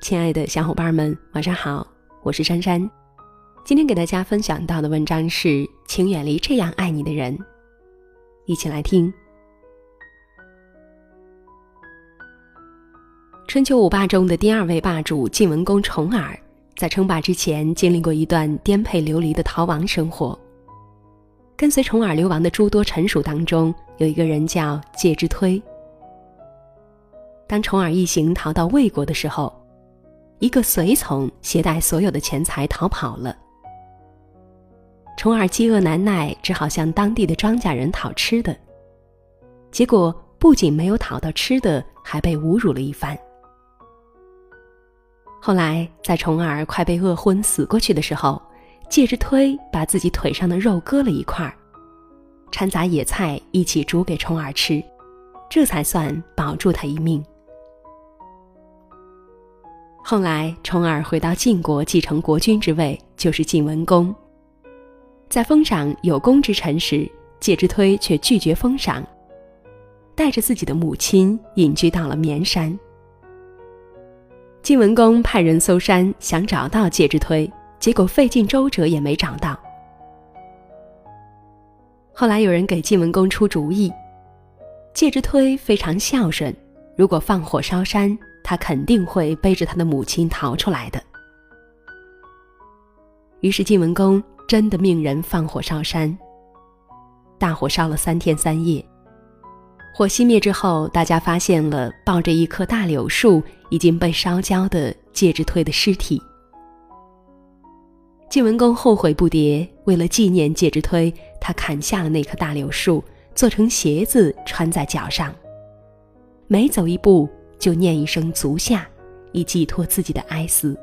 亲爱的小伙伴们，晚上好，我是珊珊。今天给大家分享到的文章是：请远离这样爱你的人。一起来听。春秋五霸中的第二位霸主晋文公重耳，在称霸之前经历过一段颠沛流离的逃亡生活。跟随重耳流亡的诸多臣属当中，有一个人叫介之推。当重耳一行逃到魏国的时候，一个随从携带所有的钱财逃跑了。重耳饥饿难耐，只好向当地的庄稼人讨吃的。结果不仅没有讨到吃的，还被侮辱了一番。后来，在重耳快被饿昏死过去的时候，介之推把自己腿上的肉割了一块儿，掺杂野菜一起煮给重耳吃，这才算保住他一命。后来，重耳回到晋国继承国君之位，就是晋文公。在封赏有功之臣时，介之推却拒绝封赏，带着自己的母亲隐居到了绵山。晋文公派人搜山，想找到介之推，结果费尽周折也没找到。后来有人给晋文公出主意，介之推非常孝顺，如果放火烧山。他肯定会背着他的母亲逃出来的。于是晋文公真的命人放火烧山。大火烧了三天三夜，火熄灭之后，大家发现了抱着一棵大柳树已经被烧焦的介之推的尸体。晋文公后悔不迭，为了纪念介之推，他砍下了那棵大柳树，做成鞋子穿在脚上，每走一步。就念一声“足下”，以寄托自己的哀思。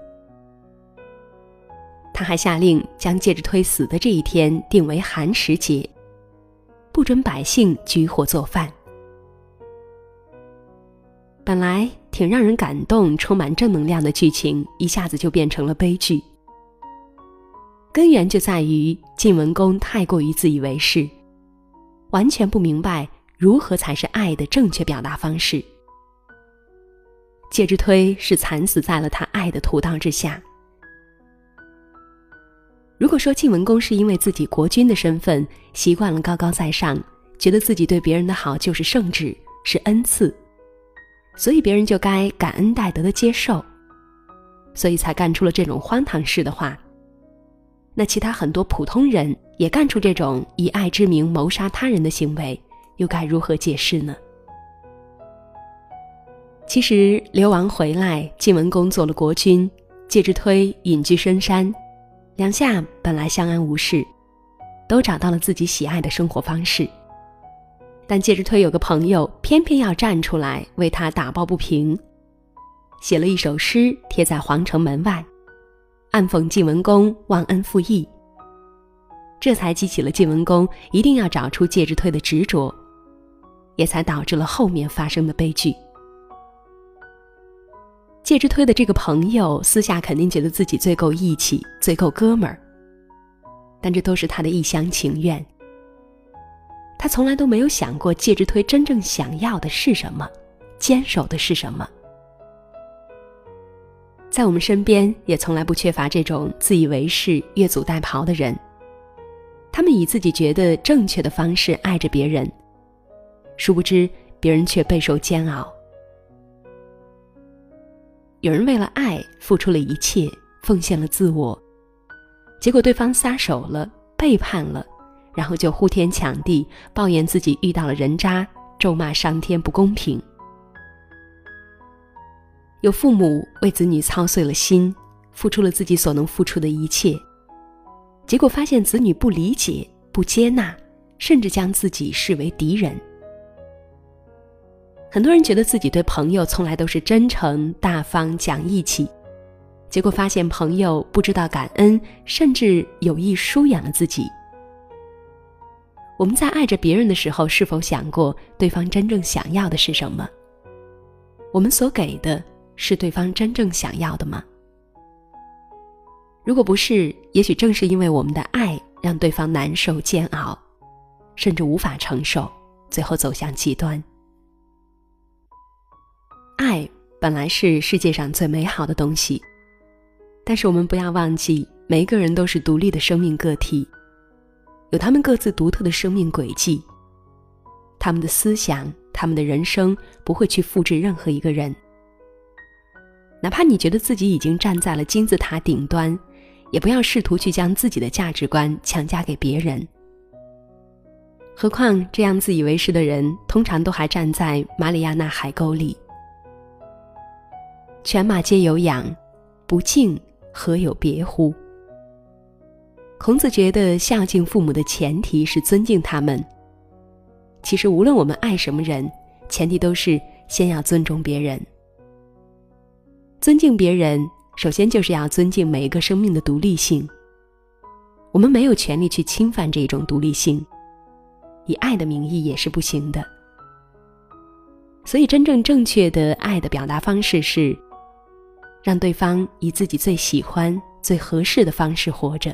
他还下令将戒指推死的这一天定为寒食节，不准百姓举火做饭。本来挺让人感动、充满正能量的剧情，一下子就变成了悲剧。根源就在于晋文公太过于自以为是，完全不明白如何才是爱的正确表达方式。介之推是惨死在了他爱的屠刀之下。如果说晋文公是因为自己国君的身份习惯了高高在上，觉得自己对别人的好就是圣旨，是恩赐，所以别人就该感恩戴德的接受，所以才干出了这种荒唐事的话，那其他很多普通人也干出这种以爱之名谋杀他人的行为，又该如何解释呢？其实流亡回来，晋文公做了国君，介之推隐居深山，两下本来相安无事，都找到了自己喜爱的生活方式。但介之推有个朋友，偏偏要站出来为他打抱不平，写了一首诗贴在皇城门外，暗讽晋文公忘恩负义。这才激起了晋文公一定要找出介之推的执着，也才导致了后面发生的悲剧。介之推的这个朋友私下肯定觉得自己最够义气、最够哥们儿，但这都是他的一厢情愿。他从来都没有想过介之推真正想要的是什么，坚守的是什么。在我们身边也从来不缺乏这种自以为是、越俎代庖的人，他们以自己觉得正确的方式爱着别人，殊不知别人却备受煎熬。有人为了爱付出了一切，奉献了自我，结果对方撒手了，背叛了，然后就呼天抢地抱怨自己遇到了人渣，咒骂上天不公平。有父母为子女操碎了心，付出了自己所能付出的一切，结果发现子女不理解、不接纳，甚至将自己视为敌人。很多人觉得自己对朋友从来都是真诚、大方、讲义气，结果发现朋友不知道感恩，甚至有意疏远了自己。我们在爱着别人的时候，是否想过对方真正想要的是什么？我们所给的是对方真正想要的吗？如果不是，也许正是因为我们的爱让对方难受、煎熬，甚至无法承受，最后走向极端。爱本来是世界上最美好的东西，但是我们不要忘记，每一个人都是独立的生命个体，有他们各自独特的生命轨迹，他们的思想，他们的人生不会去复制任何一个人。哪怕你觉得自己已经站在了金字塔顶端，也不要试图去将自己的价值观强加给别人。何况这样自以为是的人，通常都还站在马里亚纳海沟里。犬马皆有养，不敬何有别乎？孔子觉得孝敬父母的前提是尊敬他们。其实无论我们爱什么人，前提都是先要尊重别人。尊敬别人，首先就是要尊敬每一个生命的独立性。我们没有权利去侵犯这种独立性。以爱的名义也是不行的，所以真正正确的爱的表达方式是，让对方以自己最喜欢、最合适的方式活着。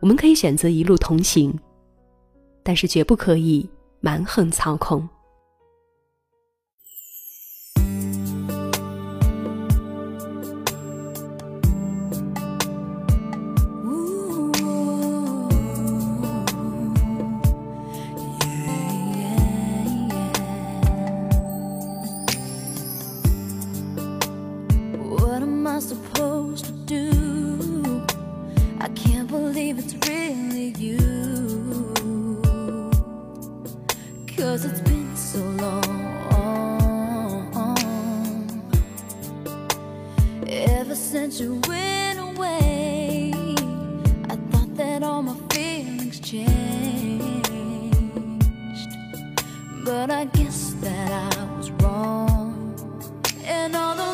我们可以选择一路同行，但是绝不可以蛮横操控。Since you went away. I thought that all my feelings changed But I guess that I was wrong. And all the